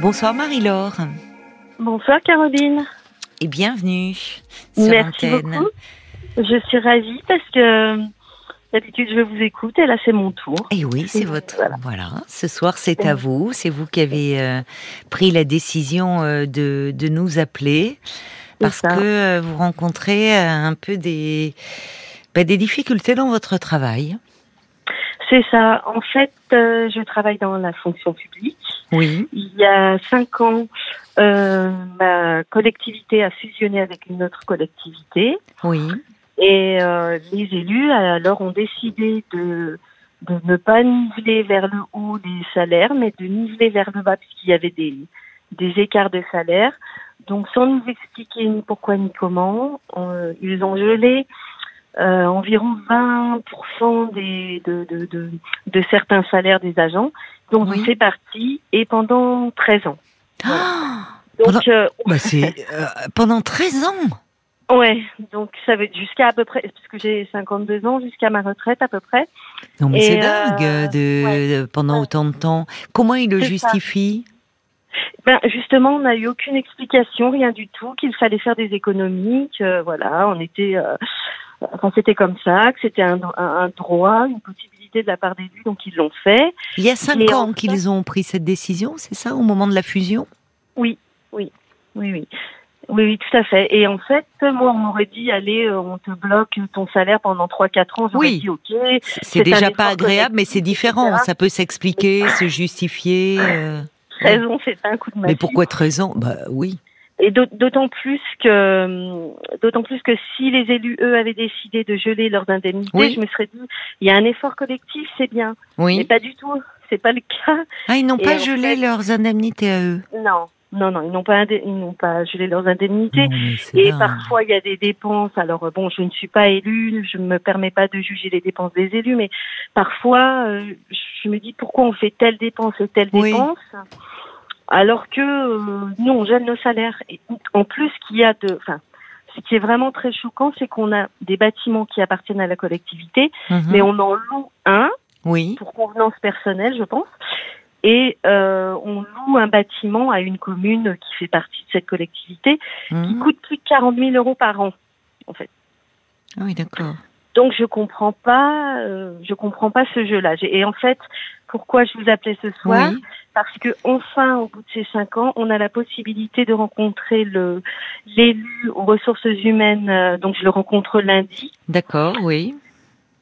Bonsoir Marie-Laure. Bonsoir Caroline. Et bienvenue sur Merci beaucoup. Je suis ravie parce que d'habitude je vous écoute et là c'est mon tour. Et oui, c'est votre. Voilà. Voilà. Ce soir, c'est à vous. C'est vous qui avez euh, pris la décision euh, de, de nous appeler parce que euh, vous rencontrez un peu des, bah, des difficultés dans votre travail. C'est ça. En fait, je travaille dans la fonction publique. Oui. Il y a cinq ans, euh, ma collectivité a fusionné avec une autre collectivité Oui. et euh, les élus alors ont décidé de de ne pas niveler vers le haut les salaires, mais de niveler vers le bas puisqu'il y avait des des écarts de salaire. Donc sans nous expliquer ni pourquoi ni comment, euh, ils ont gelé euh, environ 20% des, de, de, de, de certains salaires des agents. Donc Oui. c'est parti et pendant 13 ans. Ah Donc Pendant- euh, bah, c'est euh, pendant 13 ans. ouais, donc ça va être jusqu'à à peu près parce que j'ai 52 ans jusqu'à ma retraite à peu près. Non mais c'est euh, dingue de, ouais. de- pendant Ouais. autant de temps. Comment il le C'est ça. Ben justement, on n'a eu aucune explication, rien du tout, qu'il fallait faire des économies, que voilà, on était, euh, enfin c'était comme ça, que c'était un, droit, une possibilité de la part des élus, donc ils l'ont fait. Il y a cinq ans qu'ils ont pris cette décision, c'est ça, au moment de la fusion? Oui, oui, oui, oui. Oui, oui, tout à fait. Et en fait, moi, on m'aurait dit, allez, euh, on te bloque ton salaire pendant 3-4 ans. Oui. dit, OK. C'est déjà pas agréable, mais c'est différent. etc. Ça peut s'expliquer, se justifier. euh. 13 ans, c'est un coup de massue. Mais pourquoi 13 ans? Bah oui. Et d'aut- d'autant plus que, hum, d'autant plus que si les élus, eux, avaient décidé de geler leurs indemnités, Oui. je me serais dit, il y a un effort collectif, c'est bien. Mais Oui. pas du tout. C'est pas le cas. Ah, ils n'ont pas gelé fait- leurs indemnités à eux? Non, non, non, ils n'ont pas, ils n'ont pas gelé leurs indemnités. Non, Et dingue. parfois, il y a des dépenses. Alors, euh, bon, je ne suis pas élue, je ne me permets pas de juger les dépenses des élus, mais parfois, euh, je me dis pourquoi on fait telle dépense et telle Oui. dépense, alors que euh, nous, on gèle nos salaires. Et en plus, ce qu'il y a de, enfin, ce qui est vraiment très choquant, c'est qu'on a des bâtiments qui appartiennent à la collectivité, Mhm. mais on en loue un Oui. pour convenance personnelle, je pense. Et euh, on loue un bâtiment à une commune qui fait partie de cette collectivité qui Mhm. coûte plus de 40 000 euros par an, en fait. Ah oui, d'accord. Donc je comprends pas, euh, je comprends pas ce jeu-là. Et en fait, pourquoi je vous appelais ce soir Oui. Parce que enfin, au bout de ces cinq ans, on a la possibilité de rencontrer le l'élu aux ressources humaines. euh, donc je le rencontre lundi. D'accord, oui.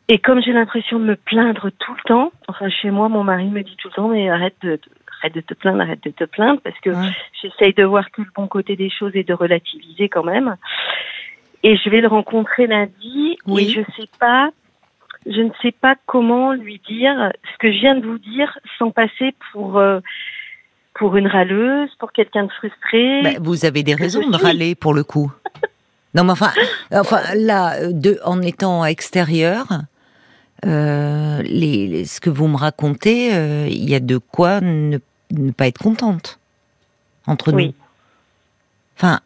Et comme j'ai l'impression de me plaindre tout le temps, enfin chez moi, mon mari me dit tout le temps, mais arrête de, arrête de te plaindre, arrête de te plaindre, parce que Ouais. j'essaye de voir que le bon côté des choses et de relativiser quand même. Et je vais le rencontrer lundi, Oui. et je sais pas, je ne sais pas comment lui dire ce que je viens de vous dire sans passer pour euh, pour une râleuse, pour quelqu'un de frustré. Bah, vous avez des raisons de râler pour le coup. Non, mais enfin, enfin là, euh, de, en étant extérieur, euh, les, les- ce que vous me racontez, euh, il y a de quoi ne, ne pas être contente entre nous. Oui. Enfin,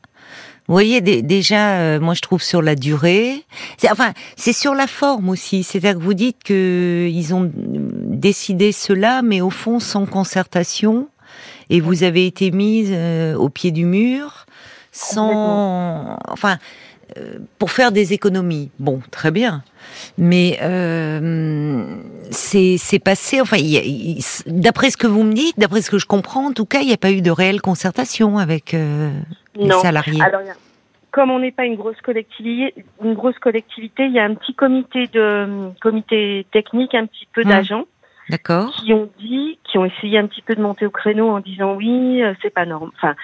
vous voyez, dé- déjà, euh, moi je trouve sur la durée, c'est, enfin, c'est sur la forme aussi. C'est-à-dire que vous dites que ils ont euh, décidé cela, mais au fond sans concertation, et vous avez été mise euh, au pied du mur, sans, enfin, euh, pour faire des économies. Bon, très bien, mais euh, c'est c'est passé. Enfin, d'après ce que vous me dites, d'après ce que je comprends, en tout cas, il n'y a pas eu de réelle concertation avec euh, les non. salariés. Alors, comme on n'est pas une grosse collectivité, une grosse collectivité, il y a un petit comité de comité technique, un petit peu Hum. d'agents D'accord. qui ont dit, qui ont essayé un petit peu de monter au créneau en disant oui, euh, c'est pas normal. Enfin,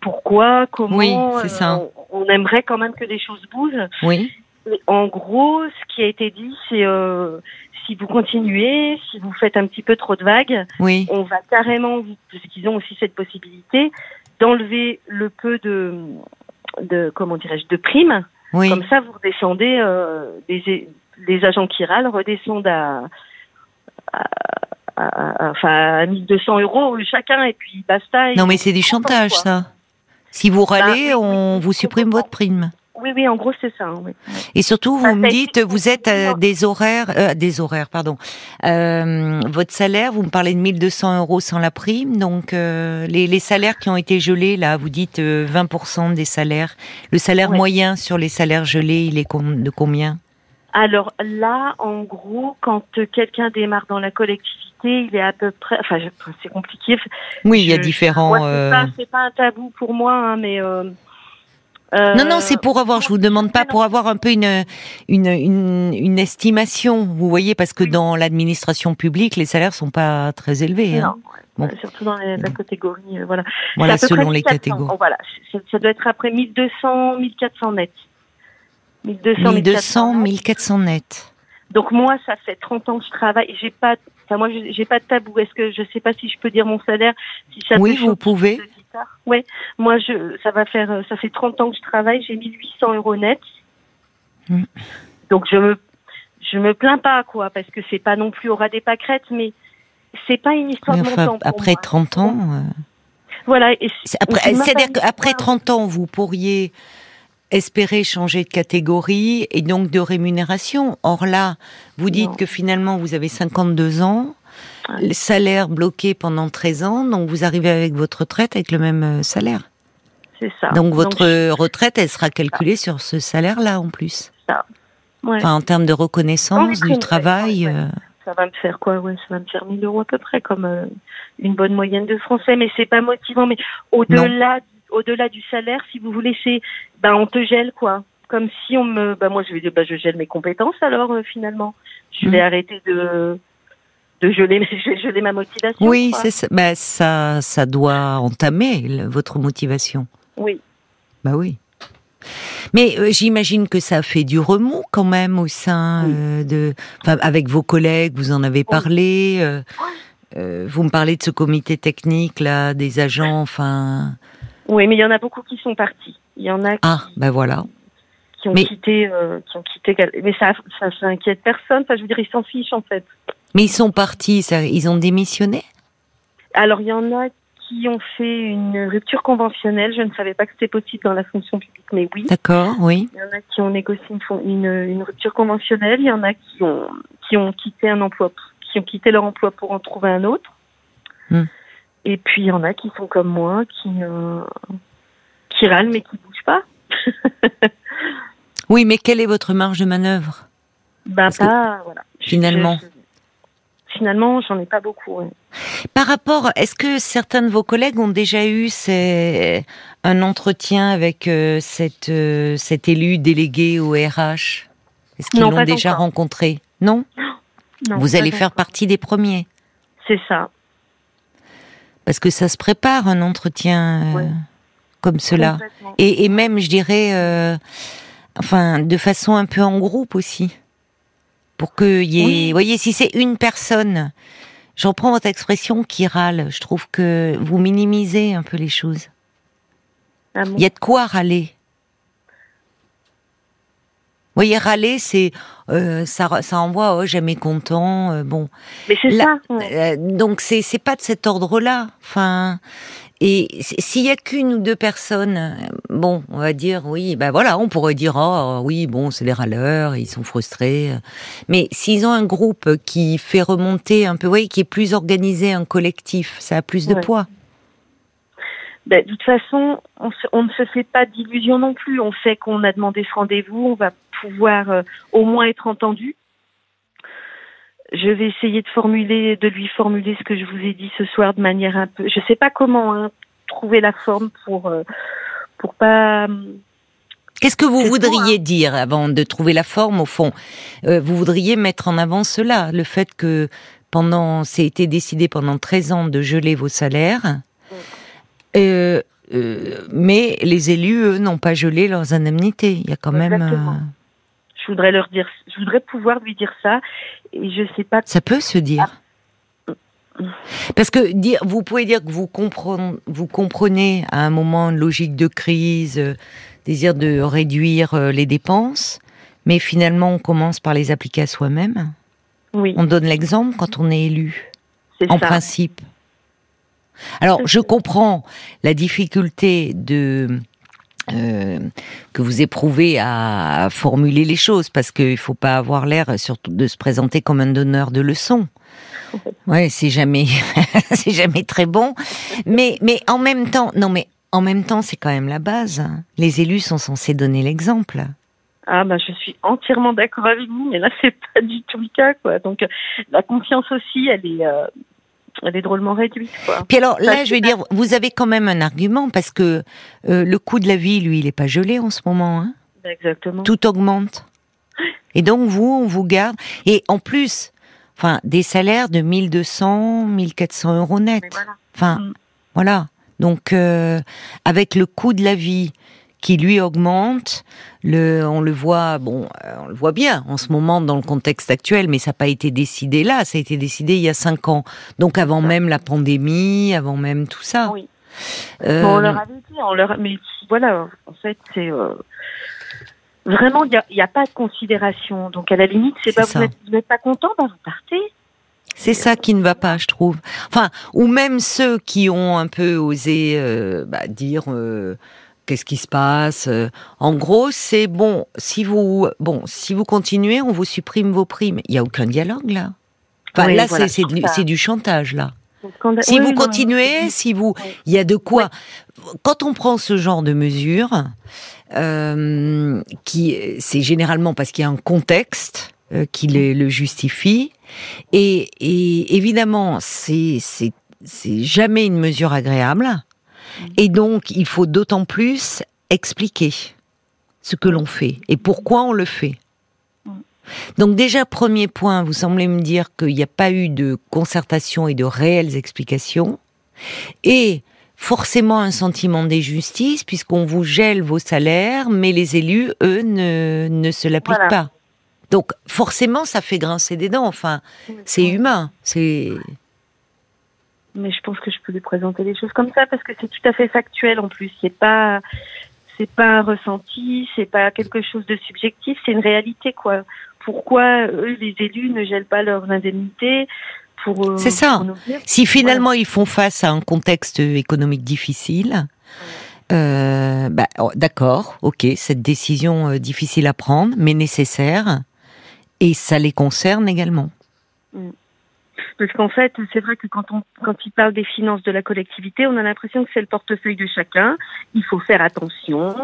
pourquoi, comment Oui, c'est ça. On, on aimerait quand même que les choses bougent. Oui. Mais en gros, ce qui a été dit, c'est euh, si vous continuez, si vous faites un petit peu trop de vagues, Oui. on va carrément, parce qu'ils ont aussi cette possibilité, d'enlever le peu de, de comment dirais-je, de primes. Oui. Comme ça, vous redescendez, euh, les, les agents qui râlent redescendent à, à, à- à- enfin, à 1200 euros chacun et puis basta. et Non, mais c'est du chantage, quoi. ça. Si vous râlez, Bah, oui, on vous supprime votre prime. Oui, oui, en gros, c'est ça. hein, oui. Et surtout, vous Ça me dites, vous êtes à des horaires, euh, des horaires, pardon. Euh, votre salaire, vous me parlez de 1200 euros sans la prime, donc euh, les, les salaires qui ont été gelés, là, vous dites euh, 20% des salaires. Le salaire Ouais. moyen sur les salaires gelés, il est de combien? Alors là, en gros, quand euh, quelqu'un démarre dans la collectivité, il est à peu près. Enfin, c'est compliqué. Oui, il y a différents. C'est euh, pas, c'est pas un tabou pour moi, hein, mais. euh, euh, Non, non, c'est pour avoir, je vous demande pas, pour avoir un peu une, une, une, une estimation, vous voyez, parce que Oui. dans l'administration publique, les salaires sont pas très élevés. Non, Hein. ouais, Bon. surtout dans les- la catégorie. euh, voilà. Voilà, selon les 1400. catégories. Oh, voilà, ça, ça doit être après 1200, 1400 net. 1200, 1200, 1400 net. 1400 net. Donc moi, ça fait 30 ans que je travaille. J'ai pas, enfin moi, j'ai pas de tabou. Est-ce que je sais pas si je peux dire mon salaire, si ça Oui, vous pouvez. Ouais, moi, je, ça va faire, euh, ça fait 30 ans que je travaille. J'ai 1800 euros net. Mm. Donc je me, je me plains pas quoi, parce que c'est pas non plus au ras des pâquerettes, mais c'est pas une histoire Mais de enfin, montant pour après moi. 30 ans. euh, Voilà. C'est-à-dire qu'après histoire- 30 ans, vous pourriez espérer changer de catégorie et donc de rémunération. Or là, vous dites Non. que finalement, vous avez 52 ans, le salaire bloqué pendant 13 ans, donc vous arrivez avec votre retraite avec le même euh, salaire. C'est ça. Donc votre retraite, elle sera calculée sur ce salaire-là en plus. ouais. Enfin, en termes de reconnaissance du travail. ouais. euh, Ça va me faire quoi Ouais, ça va me faire 1000 euros à peu près, comme euh, une bonne moyenne de français. Mais c'est pas motivant. Mais au-delà, au-delà du salaire, si vous voulez, c'est, ben, on te gèle quoi. Comme si on me, ben moi je vais dire, ben je gèle mes compétences alors euh, finalement. Je vais Mm. arrêter de de geler, ma motivation. Oui, c'est ça. Ben, ça, ça doit entamer le- votre motivation. Oui. Bah oui. Mais euh, j'imagine que ça fait du remous quand même au sein euh, de, enfin, avec vos collègues, vous en avez parlé. euh, vous me parlez de ce comité technique là, des agents, enfin. Oui, mais il y en a beaucoup qui sont partis. Il y en a qui, Ah, ben voilà. qui ont mais- quitté, euh, qui ont quitté. Mais ça, ça, ça inquiète personne. Enfin, je veux dire, ils s'en fichent en fait. Mais ils sont partis, ça, ils ont démissionné? Alors, il y en a qui ont fait une rupture conventionnelle. Je ne savais pas que c'était possible dans la fonction publique, mais oui. D'accord, oui. Il y en a qui ont négocié une, fon- une, une rupture conventionnelle. Il y en a qui ont, qui ont quitté un emploi, qui ont quitté leur emploi pour en trouver un autre. Hmm. Et puis, il y en a qui sont comme moi, qui, euh, qui râlent mais qui bougent pas. Oui, mais quelle est votre marge de manœuvre? Ben, que pas, voilà. finalement. Je- je- finalement, j'en ai pas beaucoup. ouais. Par rapport, est-ce que certains de vos collègues ont déjà eu ces- un entretien avec euh, cette, euh, cet élu délégué au RH Est-ce qu'ils l'ont déjà encore. rencontré? Non? Non, Vous allez encore. faire partie des premiers? C'est ça. Parce que ça se prépare un entretien euh, Ouais. comme cela. Et, et même, je dirais, euh, enfin, de façon un peu en groupe aussi. Pour qu'il y ait. Oui. Vous voyez, si c'est une personne, je reprends votre expression qui râle, je trouve que vous minimisez un peu les choses. Ah bon? Il y a de quoi râler. Vous voyez, râler, c'est. euh, ça, ça envoie, oh, jamais content, euh, bon. Mais c'est ça. ouais. Euh, donc c'est c'est pas de cet ordre-là. Enfin, et s'il y a qu'une ou deux personnes, euh, bon, on va dire oui, ben voilà, on pourrait dire oh oui, bon, c'est des râleurs, ils sont frustrés. Mais s'ils ont un groupe qui fait remonter un peu, oui, qui est plus organisé, un collectif, ça a plus de poids. Ben, de toute façon, on, se- on ne se fait pas d'illusions non plus. On sait qu'on a demandé ce rendez-vous, on va pouvoir euh, au moins être entendu. Je vais essayer de formuler, de lui formuler ce que je vous ai dit ce soir de manière un peu. Je sais pas comment hein, trouver la forme pour euh, pour pas. Qu'est-ce que vous voudriez dire avant de trouver la forme au fond? Euh, Vous voudriez mettre en avant cela, le fait que pendant, c'est été décidé pendant 13 ans de geler vos salaires, euh, euh, mais les élus, eux, n'ont pas gelé leurs indemnités. Il y a quand même, Exactement. euh, Je voudrais leur dire, je voudrais pouvoir lui dire ça, et je sais pas. ça peut se dire. Parce que dire, vous pouvez dire que vous comprenez, vous comprenez à un moment une logique de crise, euh, désir de réduire euh, les dépenses, mais finalement on commence par les appliquer à soi-même. Oui, On donne l'exemple quand on est élu, c'est en ça. principe. Alors, je comprends la difficulté de euh, que vous éprouvez à, formuler les choses, parce qu'il faut pas avoir l'air surtout de se présenter comme un donneur de leçons. Ouais, c'est jamais, c'est jamais très bon. Mais, mais en même temps, non, mais en même temps, c'est quand même la base. Les élus sont censés donner l'exemple. Ah bah je suis entièrement d'accord avec vous, mais là c'est pas du tout le cas quoi. Donc la confiance aussi, elle est, euh, elle est drôlement réduite. Quoi. Puis alors là, je veux dire, vous avez quand même un argument parce que euh, le coût de la vie, lui, il n'est pas gelé en ce moment. Hein Exactement. Tout augmente. Et donc vous, on vous garde. Et en plus, enfin, des salaires de 1200, 1400 euros net. Enfin, mm. voilà. Donc, euh, avec le coût de la vie, qui lui augmente. Le, on le voit, bon, euh, on le voit bien en ce moment dans le contexte actuel, mais ça n'a pas été décidé là, ça a été décidé il y a cinq ans. Donc avant même la pandémie, avant même tout ça. Oui. Euh, on leur avait dit, on leur, mais voilà, en fait, c'est euh, vraiment, il n'y a, pas de considération. Donc à la limite, c'est pas vous n'êtes pas content, bah vous partez. C'est ça qui ne va pas, je trouve. Enfin, ou même ceux qui ont un peu osé bah, dire qu'est-ce qui se passe euh, En gros, c'est bon. Si vous, bon, si vous continuez, on vous supprime vos primes. Il y a aucun dialogue là. Enfin, là, c'est du, chantage là. si vous continuez, si vous, il y a de quoi. Quand on prend ce genre de mesures, euh, qui, c'est généralement parce qu'il y a un contexte euh, qui le, justifie, et, et évidemment, c'est c'est jamais une mesure agréable. Et donc, il faut d'autant plus expliquer ce que l'on fait et pourquoi on le fait. Donc déjà, premier point, vous semblez me dire qu'il n'y a pas eu de concertation et de réelles explications. Et forcément un sentiment d'injustice puisqu'on vous gèle vos salaires, mais les élus, eux, ne, ne se l'appliquent pas. Donc forcément, ça fait grincer des dents. Enfin, c'est humain. C'est mais je pense que je peux lui présenter les choses comme ça parce que c'est tout à fait factuel en plus. C'est pas c'est pas un ressenti, c'est pas quelque chose de subjectif, c'est une réalité quoi. Pourquoi eux les élus ne gèlent pas leurs indemnités pour euh, C'est ça. si finalement ils font face à un contexte économique difficile, euh, bah, oh, d'accord, ok, cette décision euh, difficile à prendre, mais nécessaire, et ça les concerne également. Mm. Parce qu'en fait, c'est vrai que quand on quand il parle des finances de la collectivité, on a l'impression que c'est le portefeuille de chacun. Il faut faire attention,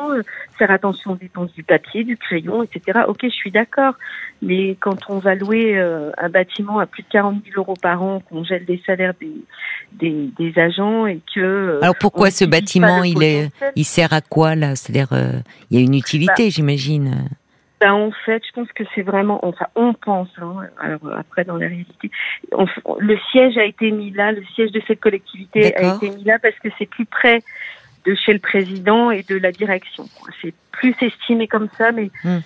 faire attention aux dépenses du papier, du crayon, etc. Ok, je suis d'accord. Mais quand on va louer euh, un bâtiment à plus de 40 000 euros par an, qu'on gèle des salaires des, des, agents et que... Euh, Alors pourquoi ce bâtiment, il, est, il sert à quoi là? C'est-à-dire, euh, il y a une utilité, bah, j'imagine ben, en fait, je pense que c'est vraiment, enfin, on pense, hein, alors après dans la réalité, le siège a été mis là, le siège de cette collectivité a été mis là parce que c'est plus près de chez le président et de la direction. C'est plus estimé comme ça, mais hmm.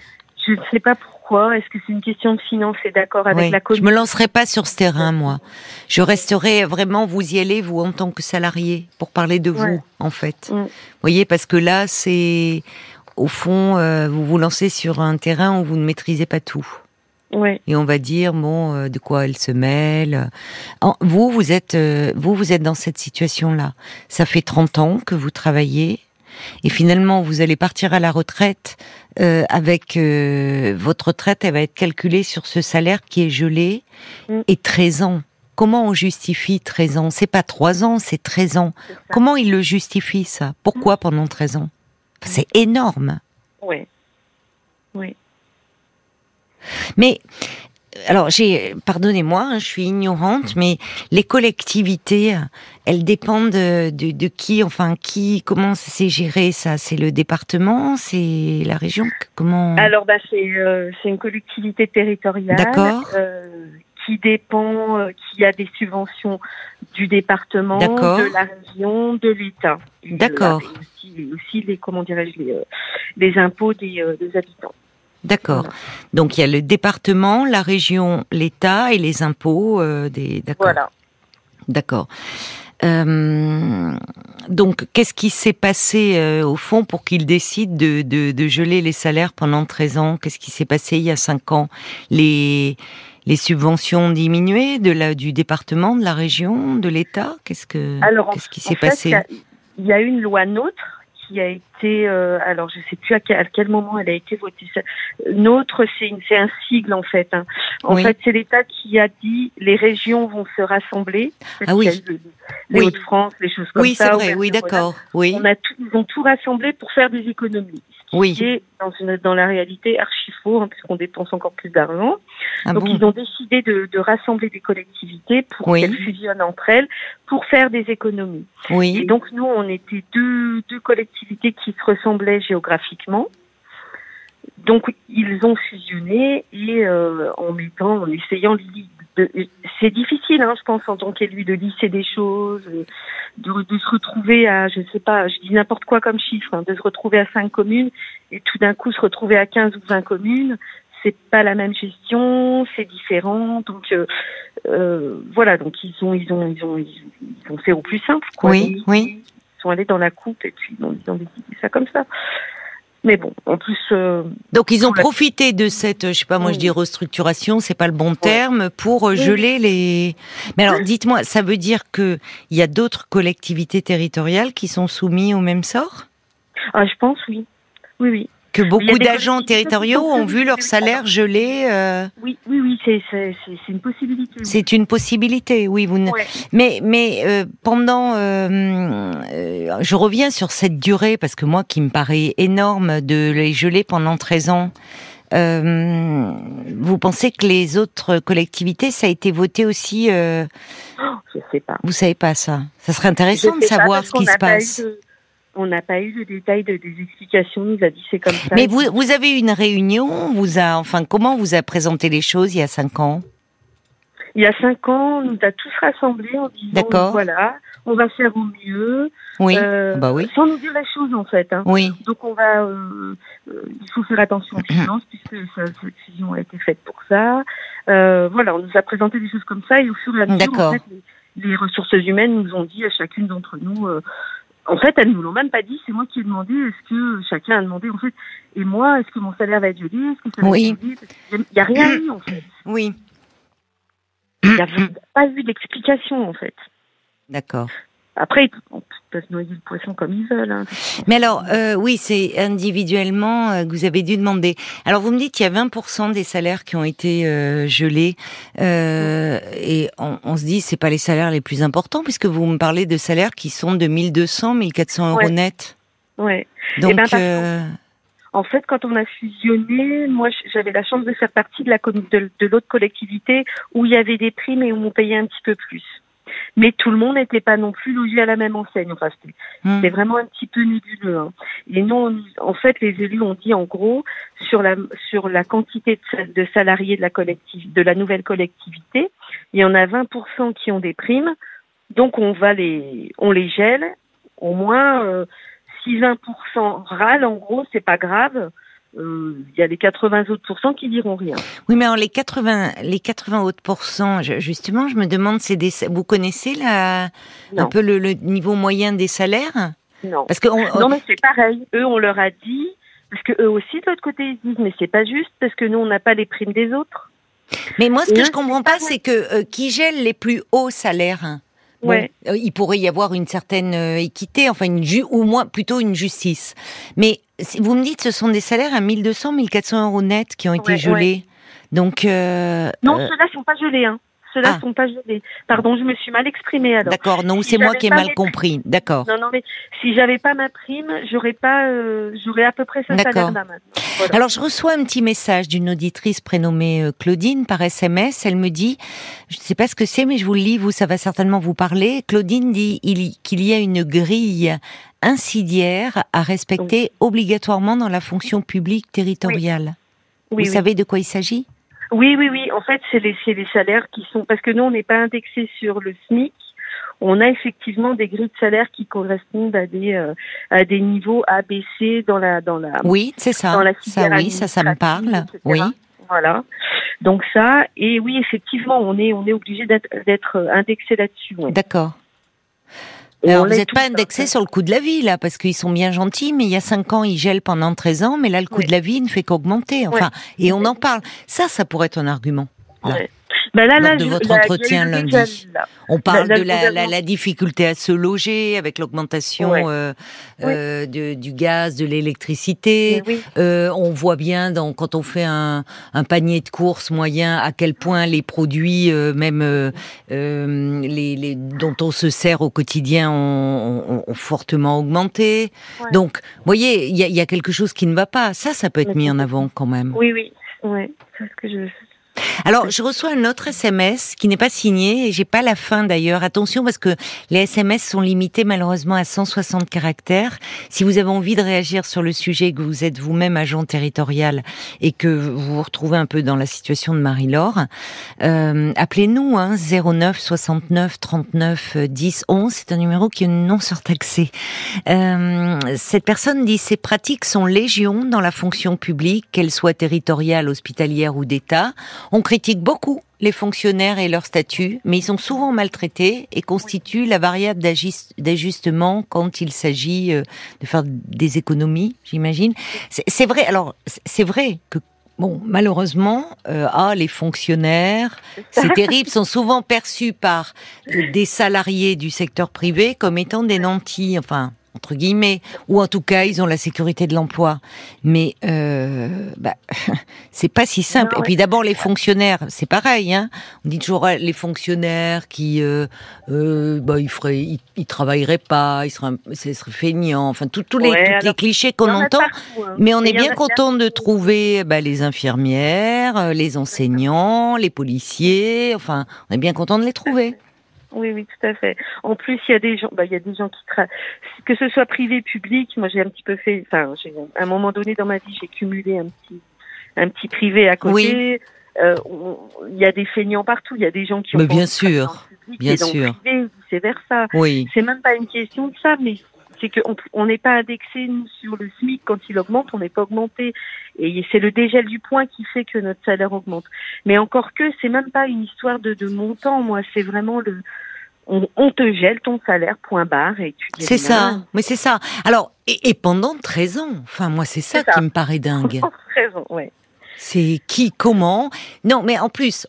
je ne sais pas pourquoi. Est-ce que c'est une question de finance et d'accord avec la commune Je me lancerai pas sur ce terrain, moi. Je resterai vraiment, vous y allez, vous, en tant que salarié, pour parler de vous, en fait. Hmm. Vous voyez, parce que là, c'est au fond, euh, vous vous lancez sur un terrain où vous ne maîtrisez pas tout. Et on va dire bon, euh, de quoi elle se mêle. vous, vous êtes, euh, vous, vous êtes dans cette situation-là. Ça fait 30 ans que vous travaillez. Et finalement, vous allez partir à la retraite avec votre retraite, elle va être calculée sur ce salaire qui est gelé mm. et 13 ans. Comment on justifie 13 ans? C'est pas 3 ans, c'est 13 ans. Comment il le justifie ça? Pourquoi pendant 13 ans? C'est énorme. Oui. Oui. Mais alors j'ai, pardonnez-moi, hein, je suis ignorante, mais les collectivités, elles dépendent de, qui, enfin qui, comment c'est géré ça C'est le département, c'est la région, comment? Alors bah c'est euh, c'est une collectivité territoriale. D'accord. Euh, qui dépend, euh, qui a des subventions du département, de la région, de l'État. D'accord. Aussi, aussi, les, comment dirais-je, les, euh, les impôts des, euh, des habitants. D'accord. Donc il y a le département, la région, l'État et les impôts des. D'accord. Voilà. D'accord. Euh, donc, qu'est-ce qui s'est passé au fond pour qu'ils décident de, de, de, geler les salaires pendant 13 ans? Qu'est-ce qui s'est passé il y a 5 ans? Les les subventions diminuées de la, du département, de la région, de l'État Qu'est-ce que qu'est-ce qui s'est passé Il y, a une loi NOTRe qui a été, euh, alors je sais plus à quel, à quel, moment elle a été votée. Notre, c'est un sigle en fait. Hein. En fait, c'est l'État qui a dit les régions vont se rassembler. Ah oui. Les Hauts-de-France, les choses comme ça. Oui, c'est vrai. Oui, d'accord. Oui. On a tout, ils ont tout rassemblé pour faire des économies oui. qui est dans, une, dans la réalité archi faux, hein, puisqu'on dépense encore plus d'argent. Ah Donc ils ont décidé de, de, rassembler des collectivités pour qu'elles fusionnent entre elles pour faire des économies. Oui. Et donc nous, on était deux, deux collectivités qui se ressemblaient géographiquement. Donc ils ont fusionné et euh, en mettant, en essayant c'est difficile, hein, je pense, en tant qu'élu, de lisser des choses, de, de, se retrouver à, je sais pas, je dis n'importe quoi comme chiffre, hein, de se retrouver à cinq communes et tout d'un coup se retrouver à 15 ou 20 communes. C'est pas la même gestion, c'est différent. Donc euh, euh, voilà, donc ils ont, ils ont, ils ont, ils ont fait au plus simple. Quoi. Oui, oui. Ils sont allés dans la coupe et puis ils ont, ils ont décidé ça comme ça. Mais bon, en plus. Euh, Donc ils ont profité de cette, je sais pas, moi je dis restructuration, c'est pas le bon terme, pour euh, geler les. Mais alors, dites-moi, ça veut dire que il y a d'autres collectivités territoriales qui sont soumises au même sort? Ah, je pense oui, oui, oui que beaucoup d'agents territoriaux ont vu leur salaire gelé. Euh... Oui, oui, oui, c'est une possibilité. C'est une possibilité, oui. Vous Mais, mais euh, pendant, euh, euh, je reviens sur cette durée parce que moi, qui me paraît énorme de les geler pendant 13 ans. Euh, vous pensez que les autres collectivités, ça a été voté aussi euh... oh, Je sais pas. Vous savez pas ça Ça serait intéressant de savoir ce qui se passe on n'a pas eu de détails de, des explications. nous a dit c'est comme ça. Mais vous, vous avez eu une réunion. Vous a, enfin, comment vous a présenté les choses il y a cinq ans? Il y a cinq ans, on nous a tous rassemblés en disant voilà, on va faire au mieux. Oui. Euh, bah oui. Sans nous dire les choses en fait. Hein. Oui. Donc on va, euh, euh, il faut faire attention aux finances puisque cette décision a été faite pour ça. Euh, voilà, on nous a présenté des choses comme ça et au fur et à mesure, en fait, les, les, ressources humaines nous ont dit à chacune d'entre nous en fait, elles nous l'ont même pas dit. C'est moi qui ai demandé. Est-ce que chacun a demandé en fait Et moi, est-ce que mon salaire va être gelé? Est-ce que ça va oui. Il n'y a rien eu en fait. Oui. Il n'y a pas eu d'explication en fait. D'accord. Après, on peut se noyer le poisson comme ils veulent. Hein. Mais alors, euh, oui, c'est individuellement euh, que vous avez dû demander. Alors, vous me dites qu'il y a 20% des salaires qui ont été euh, gelés, et on, on, se dit c'est pas les salaires les plus importants puisque vous me parlez de salaires qui sont de 1200, 1400 euros ouais. net. Ouais. Donc, eh ben, euh, en fait, quand on a fusionné, moi, j'avais la chance de faire partie de la de, de l'autre collectivité où il y avait des primes et où on payait un petit peu plus mais tout le monde n'était pas non plus logé à la même enseigne. Enfin, c'était mmh. vraiment un petit peu nébuleux. Hein. Et nous, en fait, les élus ont dit en gros sur la sur la quantité de, de salariés de la collective, de la nouvelle collectivité, il y en a 20% qui ont des primes, donc on va les on les gèle. Au moins, euh, si 20% râlent, en gros, c'est pas grave il y a les 80 autres pourcents qui diront rien. Oui, mais alors les 80, les 80 autres pourcents, justement, je me demande, c'est des, vous connaissez la, un peu le, le, niveau moyen des salaires? Non. Parce que on, non, mais c'est pareil. Eux, on leur a dit, parce que eux aussi de l'autre côté ils disent, mais c'est pas juste parce que nous on n'a pas les primes des autres. Mais moi, ce que je comprends pas, c'est que euh, qui gèle les plus hauts salaires? Bon, ouais. euh, il pourrait y avoir une certaine euh, équité, enfin une ju ou moins plutôt une justice. Mais vous me dites, ce sont des salaires à 1200, 1400 euros net qui ont été gelés. Ouais. Donc euh, non, ceux-là sont pas gelés. Hein. Ceux-là ah. sont pas gelés. Pardon, je me suis mal exprimée alors. D'accord, non, si c'est moi qui ai mal compris. D'accord. Non, non, mais si j'avais pas ma prime, j'aurais pas, euh, j'aurais à peu près ce salaire là voilà. Alors je reçois un petit message d'une auditrice prénommée euh, Claudine par SMS. Elle me dit, je ne sais pas ce que c'est, mais je vous le lis. Vous, ça va certainement vous parler. Claudine dit qu'il y a une grille insidiaire à respecter oui. obligatoirement dans la fonction publique territoriale. Oui. Oui, vous savez de quoi il s'agit? Oui, oui, oui. En fait, c'est les, les salaires qui sont parce que nous, on n'est pas indexé sur le SMIC. On a effectivement des grilles de salaire qui correspondent à des euh, à des niveaux A, B, C dans la dans la. Oui, c'est ça. Dans la ça, oui, ça, ça me parle. Etc. Oui. Voilà. Donc ça, et oui, effectivement, on est on est obligé d'être indexé là-dessus. Ouais. D'accord. Alors, vous n'êtes pas indexé sur le coût de la vie, là, parce qu'ils sont bien gentils, mais il y a 5 ans, ils gèlent pendant 13 ans, mais là, le coût oui. de la vie ne fait qu'augmenter. Enfin, et on en parle. Ça, ça pourrait être un argument. Ouais. bah lors de votre entretien lundi. On parle de la, difficulté à se loger avec l'augmentation euh, euh, du gaz, de l'électricité. Euh, on voit bien dans, quand on fait un, panier de courses moyen à quel point les produits, même les, dont on se sert au quotidien, ont, fortement augmenté. Donc, vous voyez, il y a, quelque chose qui ne va pas. Ça, ça peut être mis en avant quand même. Oui, oui, oui. C'est ce que je alors, je reçois un autre SMS qui n'est pas signé et j'ai pas la fin d'ailleurs. Attention parce que les SMS sont limités malheureusement à 160 caractères. Si vous avez envie de réagir sur le sujet, que vous êtes vous-même agent territorial et que vous vous retrouvez un peu dans la situation de Marie-Laure, euh, appelez-nous hein, 09 69 39 10 11. C'est un numéro qui est non surtaxé. Euh, cette personne dit ces pratiques sont légion dans la fonction publique, qu'elle soit territoriale, hospitalière ou d'État. On critique beaucoup les fonctionnaires et leur statut, mais ils sont souvent maltraités et constituent la variable d'ajustement quand il s'agit euh, de faire des économies, j'imagine. C'est vrai, alors c'est vrai que Bon, malheureusement, euh, ah, les fonctionnaires, c'est terrible, sont souvent perçus par des salariés du secteur privé comme étant des nantis. Enfin, entre guillemets, ou en tout cas ils ont la sécurité de l'emploi. Mais euh, bah, c'est pas si simple. Et puis d'abord les fonctionnaires, c'est pareil. Hein On dit toujours les fonctionnaires qui, euh, euh, bah, ils feraient, ils, travailleraient pas, ils seraient, ce serait feignants. Enfin tous les, les clichés qu'on entend. Hein. Mais on est bien content de trouver bah, les infirmières, euh, les enseignants, les policiers. Enfin, on est bien content de les trouver. Oui, oui, tout à fait. En plus, il y a des gens, bah, il y a des gens qui travaillent, que ce soit privé, public. Moi, j'ai un petit peu fait, enfin, à un moment donné dans ma vie, j'ai cumulé un petit, un petit privé à côté. Euh, il y a des feignants partout. Il y a des gens qui ont. Mais bien sûr, bien sûr. Privé, vice versa. Oui. C'est même pas une question de ça, mais c'est qu'on n'est pas indexé nous, sur le SMIC quand il augmente, on n'est pas augmenté. Et c'est le dégel du point qui fait que notre salaire augmente. Mais encore que, c'est même pas une histoire de, de montant, moi, c'est vraiment le, on, te gèle ton salaire, point barre, et tu C'est ça, mais c'est ça. Alors, et, pendant 13 ans, enfin, moi, c'est ça, qui me paraît dingue. 13 ans, ouais. C'est qui, comment? Non, mais en plus,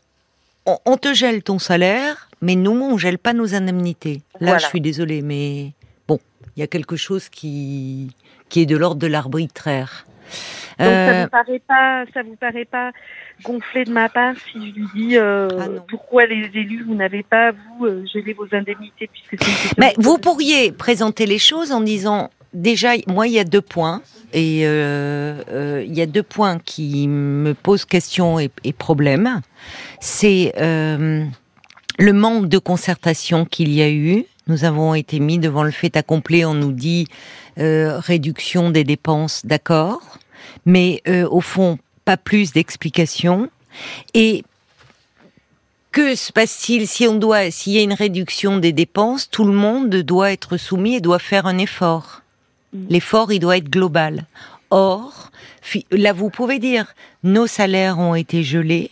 on, te gèle ton salaire, mais nous, on gèle pas nos indemnités. Là, je suis désolée, mais il y a quelque chose qui, qui est de l'ordre de l'arbitraire. Donc ça euh, vous paraît pas, ça vous paraît pas gonflé de ma part si je lui dis euh, ah pourquoi les élus vous n'avez pas vous euh, gelé vos indemnités puisque Mais vous pourriez présenter les choses en disant déjà moi il y a deux points et il y a deux points qui me posent question et, et problème. C'est le manque de concertation qu'il y a eu nous avons été mis devant le fait accompli. On nous dit euh, réduction des dépenses, d'accord, mais euh, au fond, pas plus d'explications. Et que se passe-t-il si on doit, s'il y a une réduction des dépenses, tout le monde doit être soumis et doit faire un effort. Mm. L'effort, il doit être global. Or, là, vous pouvez dire, nos salaires ont été gelés,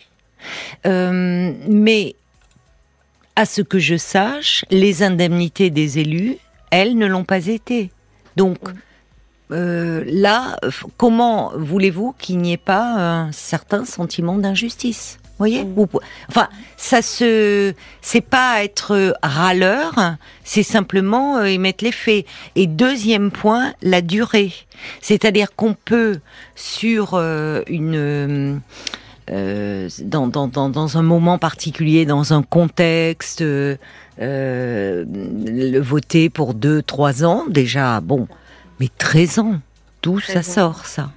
euh, mais à ce que je sache, les indemnités des élus, elles ne l'ont pas été. Donc euh, là, comment voulez-vous qu'il n'y ait pas un certain sentiment d'injustice voyez mm. Enfin, ça se, c'est pas être râleur, c'est simplement euh, émettre les faits. Et deuxième point, la durée. C'est-à-dire qu'on peut sur euh, une euh, dans, dans, dans, dans, un moment particulier, dans un contexte, euh, le voter pour deux, trois ans, déjà, bon, mais 13 ans, d'où ça sort ça?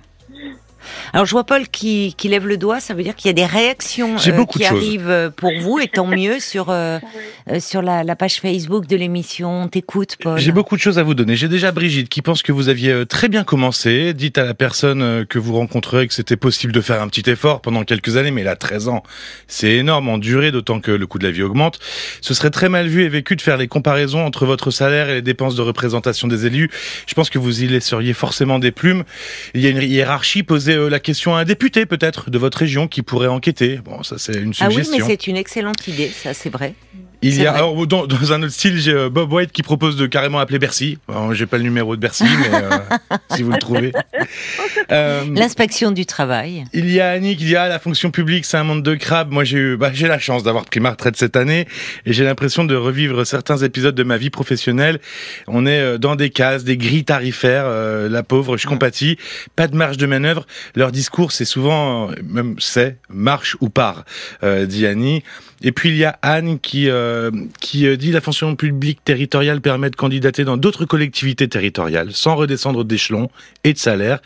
Alors je vois Paul qui, qui lève le doigt, ça veut dire qu'il y a des réactions euh, qui arrivent euh, pour vous, et tant mieux sur euh, sur la, la, page Facebook de l'émission. T'écoute, Paul. J'ai beaucoup de choses à vous donner. J'ai déjà Brigitte qui pense que vous aviez très bien commencé. Dites à la personne que vous rencontrez que c'était possible de faire un petit effort pendant quelques années, mais là 13 ans, c'est énorme en durée, d'autant que le coût de la vie augmente. Ce serait très mal vu et vécu de faire les comparaisons entre votre salaire et les dépenses de représentation des élus. Je pense que vous y laisseriez forcément des plumes. Il y a une hiérarchie posée la question à un député peut-être de votre région qui pourrait enquêter. Bon, ça c'est une suggestion. Ah oui, mais c'est une excellente idée, ça c'est vrai. Il y a alors dans, dans un autre style, j'ai euh, Bob White qui propose de carrément appeler Bercy. J'ai pas le numéro de Bercy, mais euh, si vous le trouvez. Euh, L'inspection du travail. il y a Annie qui dit ah la fonction publique c'est un monde de crabes. Moi j'ai eu bah, j'ai la chance d'avoir pris ma retraite cette année et j'ai l'impression de revivre certains épisodes de ma vie professionnelle. On est dans des cases, des grilles tarifaires. euh, la pauvre, je compatis. Pas de marge de manœuvre. Leur discours c'est souvent même c'est marche ou part, dit Annie. Et puis il y a Anne qui euh, qui euh, dit la fonction publique territoriale permet de candidater dans d'autres collectivités territoriales sans redescendre d'échelon et de salaire.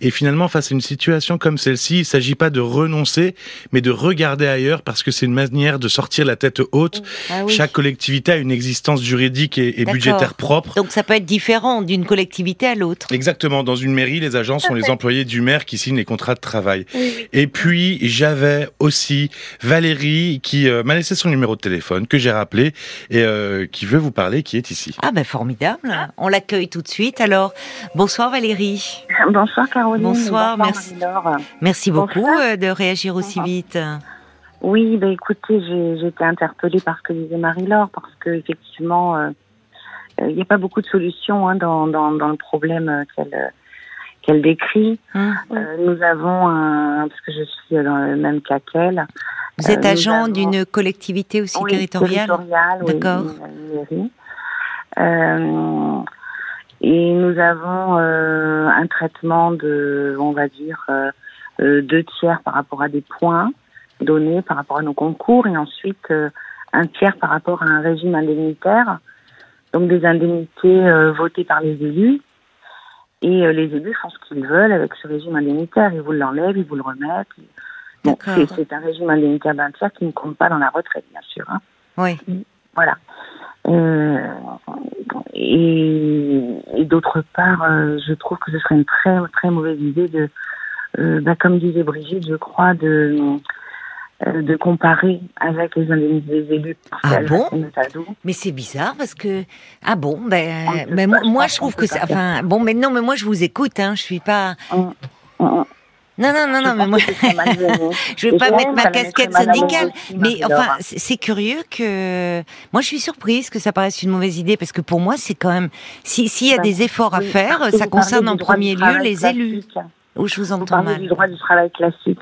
Et finalement, face à une situation comme celle-ci, il ne s'agit pas de renoncer, mais de regarder ailleurs parce que c'est une manière de sortir la tête haute. Ah oui. Chaque collectivité a une existence juridique et, budgétaire propre. Donc ça peut être différent d'une collectivité à l'autre. Exactement. Dans une mairie, les agents sont les employés du maire qui signent les contrats de travail. Oui. Et puis, j'avais aussi Valérie qui euh, m'a laissé son numéro de téléphone, que j'ai rappelé, et euh, qui veut vous parler, qui est ici. Ah ben formidable. On l'accueille tout de suite. Alors, bonsoir Valérie. Bonsoir Caroline. Bonsoir, merci. Marie-Laure. Merci beaucoup Bonsoir. euh, de réagir aussi Bonsoir. vite. Oui, ben écoutez, j'ai été interpellée par ce que disait Marie-Laure, parce que effectivement, euh, euh, il n'y a pas beaucoup de solutions hein, dans, dans, dans le problème euh, qu'elle euh, qu'elle décrit. Hein Euh, nous avons un, parce que je suis dans le même cas qu'elle. Vous êtes Euh, agent d'une collectivité aussi Oui, territoriale territoriale, oui, D'accord. mairie. Euh, et nous avons euh, un traitement de, on va dire, euh, deux tiers par rapport à des points donnés par rapport à nos concours et ensuite un tiers par rapport à un régime indemnitaire. Donc des indemnités votées par les élus. Et les élus font ce qu'ils veulent avec ce régime indemnitaire. Ils vous l'enlèvent, ils vous le remettent. Bon, c'est un régime indemnitaire d'un tiers qui ne compte pas dans la retraite, bien sûr. hein. Oui. Voilà. Euh, et et d'autre part, euh, je trouve que ce serait une très très mauvaise idée de, euh, bah, comme disait Brigitte, je crois, de de comparer avec les indemnités des élus. Ah bon? Mais c'est bizarre parce que ah bon ben ben moi, je moi, pense je trouve que enfin bon mais non mais moi je vous écoute hein je suis pas Hum, hum. Non non non non mais moi je vais Et pas mettre ma casquette syndicale mais enfin c'est curieux que moi je suis surprise que ça paraisse une mauvaise idée parce que pour moi c'est quand même si s'il y a des efforts à faire ça concerne en premier lieu les élus où je vous entends parlez du mal droit du travail classique.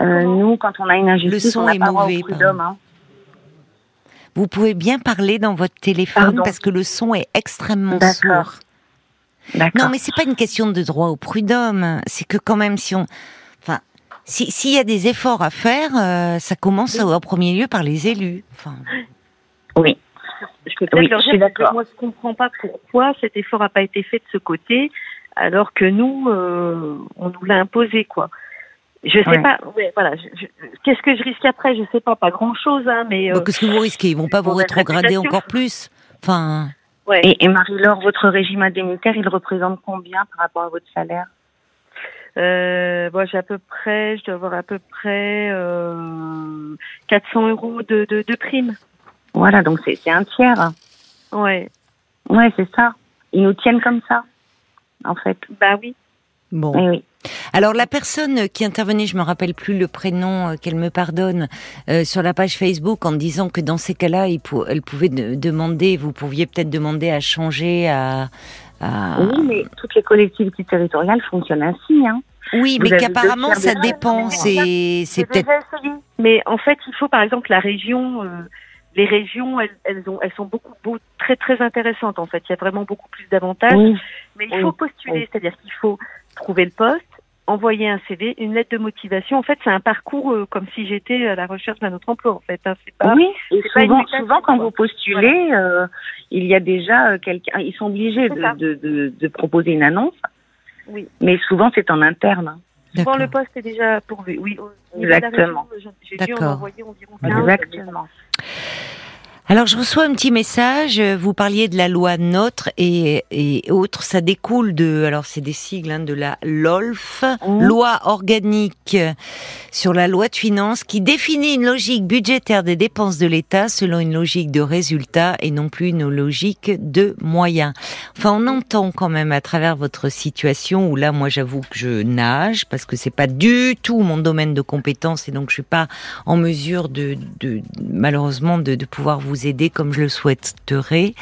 Euh, nous, quand on a une injustice, son on n'a est pas mauvais. Hein. vous pouvez bien parler dans votre téléphone parce que le son est extrêmement sourd. Non, mais c'est pas une question de droit au prud'homme. C'est que quand même, si on, enfin, si- s'il y a des efforts à faire, euh, ça commence en premier lieu par les élus. Enfin, Oui. Je peux peut-être Oui, leur je dire suis que d'accord. moi je comprends pas pourquoi cet effort n'a pas été fait de ce côté, alors que nous, euh, on nous l'a imposé, quoi. Je sais Ouais. pas, ouais, voilà. Qu'est-ce que je risque après? Je sais pas, pas grand chose, hein, mais euh, bah, qu'est-ce que vous risquez? Ils vont pas vous rétrograder encore plus. Enfin, ouais. Et, et Marie-Laure, votre régime indemnitaire, il représente combien par rapport à votre salaire? Euh, bon, j'ai à peu près, je dois avoir à peu près euh, 400 euros de, de, de prime. Voilà, donc c'est c'est un tiers. Ouais. Ouais, c'est ça. Ils nous tiennent comme ça, en fait. Bah oui. Bon. Oui. Alors la personne qui intervenait, je me rappelle plus le prénom, euh, qu'elle me pardonne, euh, sur la page Facebook en disant que dans ces cas-là, pou- elle pouvait de- demander, vous pouviez peut-être demander à changer, à, à- Oui, mais toutes les collectivités territoriales fonctionnent ainsi. Hein. Oui, Vous mais qu'apparemment ça dépend. C'est peut-être. Mais en fait, il faut, par exemple, la région. euh, les régions, elles, elles, ont, elles sont beaucoup, beau- très, très intéressantes. En fait, il y a vraiment beaucoup plus d'avantages. Oui, Mais il Oui. faut postuler, Oui. c'est-à-dire qu'il faut trouver le poste, envoyer un CV, une lettre de motivation. En fait, c'est un parcours euh, comme si j'étais à la recherche d'un autre emploi. En fait, hein. pas. oui. Et pas souvent, souvent, quand vous postulez, euh, il y a déjà euh, quelqu'un. Ils sont obligés de, de, de, de proposer une annonce. Oui. Mais souvent, c'est en interne. Souvent, le poste est déjà pourvu. Oui. au niveau de la Exactement. région, J'ai dû en envoyer environ 15. Exactement. Alors je reçois un petit message. Vous parliez de la loi NOTRe et, et autres. Ça découle de, alors c'est des sigles hein, de la LOLF, Mmh. loi organique sur la loi de finances, qui définit une logique budgétaire des dépenses de l'État selon une logique de résultat et non plus une logique de moyens. Enfin, on entend quand même à travers votre situation où là, moi, j'avoue que je nage parce que c'est pas du tout mon domaine de compétence et donc je suis pas en mesure de, de malheureusement de, de pouvoir vous aider comme je le souhaiterais.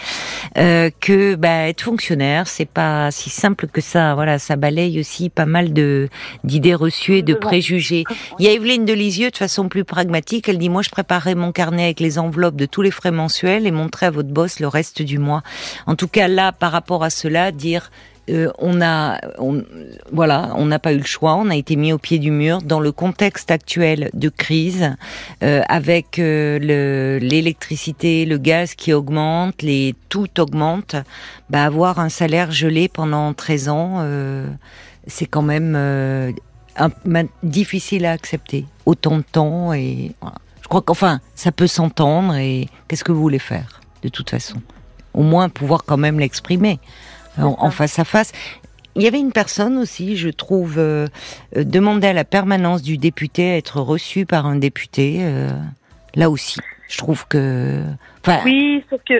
Euh, que bah, être fonctionnaire, c'est pas si simple que ça. Voilà, ça balaye aussi pas mal de d'idées reçues et de préjugés. Il y a Evelyne de Lisieux de façon plus pragmatique. Elle dit moi je préparerai mon carnet avec les enveloppes de tous les frais mensuels et montrer à votre boss le reste du mois. En tout cas là, par rapport à cela, dire euh, on a, on, voilà, on n'a pas eu le choix, on a été mis au pied du mur dans le contexte actuel de crise, euh, avec euh, le- l'électricité, le gaz qui augmente, les tout augmente. Bah, avoir un salaire gelé pendant 13 ans, euh, c'est quand même euh, difficile à accepter. Autant de temps et voilà. je crois qu'enfin ça peut s'entendre et qu'est-ce que vous voulez faire de toute façon? Au moins pouvoir quand même l'exprimer en, en face à face. Il y avait une personne aussi, je trouve, euh, euh, demander à la permanence du député à être reçu par un député. euh, là aussi, je trouve que. Enfin, Oui, sauf que,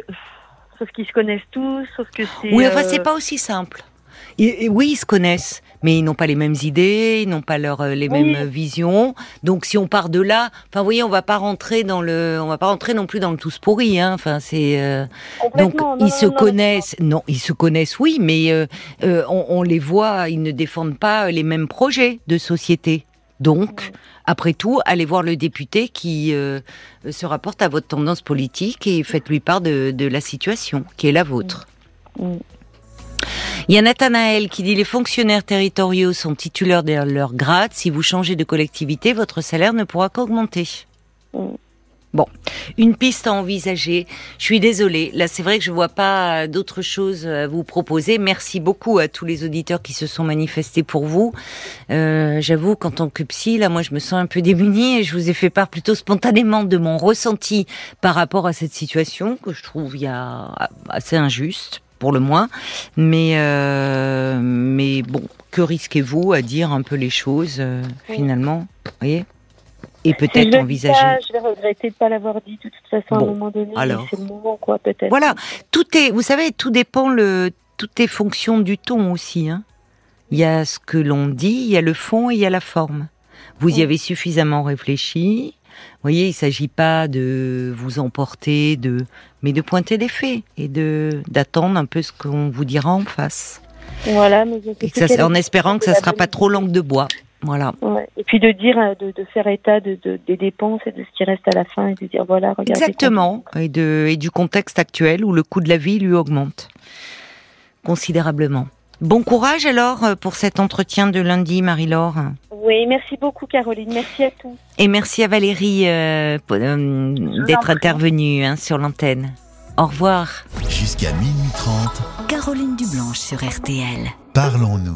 sauf qu'ils se connaissent tous, sauf que c'est. oui, enfin, euh, c'est pas aussi simple. Et, et oui, ils se connaissent, mais ils n'ont pas les mêmes idées, ils n'ont pas leur, euh, les Oui. mêmes visions. Donc, si on part de là, enfin, vous voyez, on va pas rentrer dans le, on va pas rentrer non plus dans le tous pourri, hein. Enfin, c'est. euh, donc. Non, ils non, se non, connaissent. Non, ils se connaissent, oui, mais euh, euh, on, on les voit, ils ne défendent pas les mêmes projets de société. Donc, après tout, allez voir le député qui se rapporte à votre tendance politique et faites-lui part de, de la situation qui est la vôtre. Mm. Il y a Nathanaël qui dit les fonctionnaires territoriaux sont titulaires de leur grade. Si vous changez de collectivité, votre salaire ne pourra qu'augmenter. Mm. Bon, une piste à envisager. Je suis désolée. Là, c'est vrai que je vois pas d'autres choses à vous proposer. Merci beaucoup à tous les auditeurs qui se sont manifestés pour vous. Euh, J'avoue qu'en tant que psy, là, moi, je me sens un peu démunie et je vous ai fait part plutôt spontanément de mon ressenti par rapport à cette situation que je trouve il y a assez injuste pour le moins. Mais euh, mais bon, que risquez-vous à dire un peu les choses euh, Oui. finalement, vous voyez? Et peut-être envisager. pas, je vais regretter de pas l'avoir dit de toute façon à Bon, un moment donné. alors. C'est le moment, quoi, peut-être. Voilà, tout est, vous savez, tout dépend le, tout est fonction du ton aussi. Hein. Il y a ce que l'on dit, il y a le fond et il y a la forme. Vous y avez suffisamment réfléchi. Vous voyez, il s'agit pas de vous emporter, de, mais de pointer des faits et de d'attendre un peu ce qu'on vous dira en face. Voilà, mais Et que ça, en espérant que ça la sera pas trop langue de bois. Voilà. Ouais. Et puis de dire, euh, de, de faire état de, de- des dépenses et de ce qui reste à la fin et de dire voilà, regardez. Exactement. Et, de, et du contexte actuel où le coût de la vie lui augmente considérablement. Bon courage alors euh, pour cet entretien de lundi, Marie-Laure. Oui, merci beaucoup, Caroline. Merci à tous. Et merci à Valérie euh, pour, euh, d'être intervenue hein, sur l'antenne. Au revoir. Jusqu'à minuit 30, Caroline Dublanche sur RTL. parlons-nous.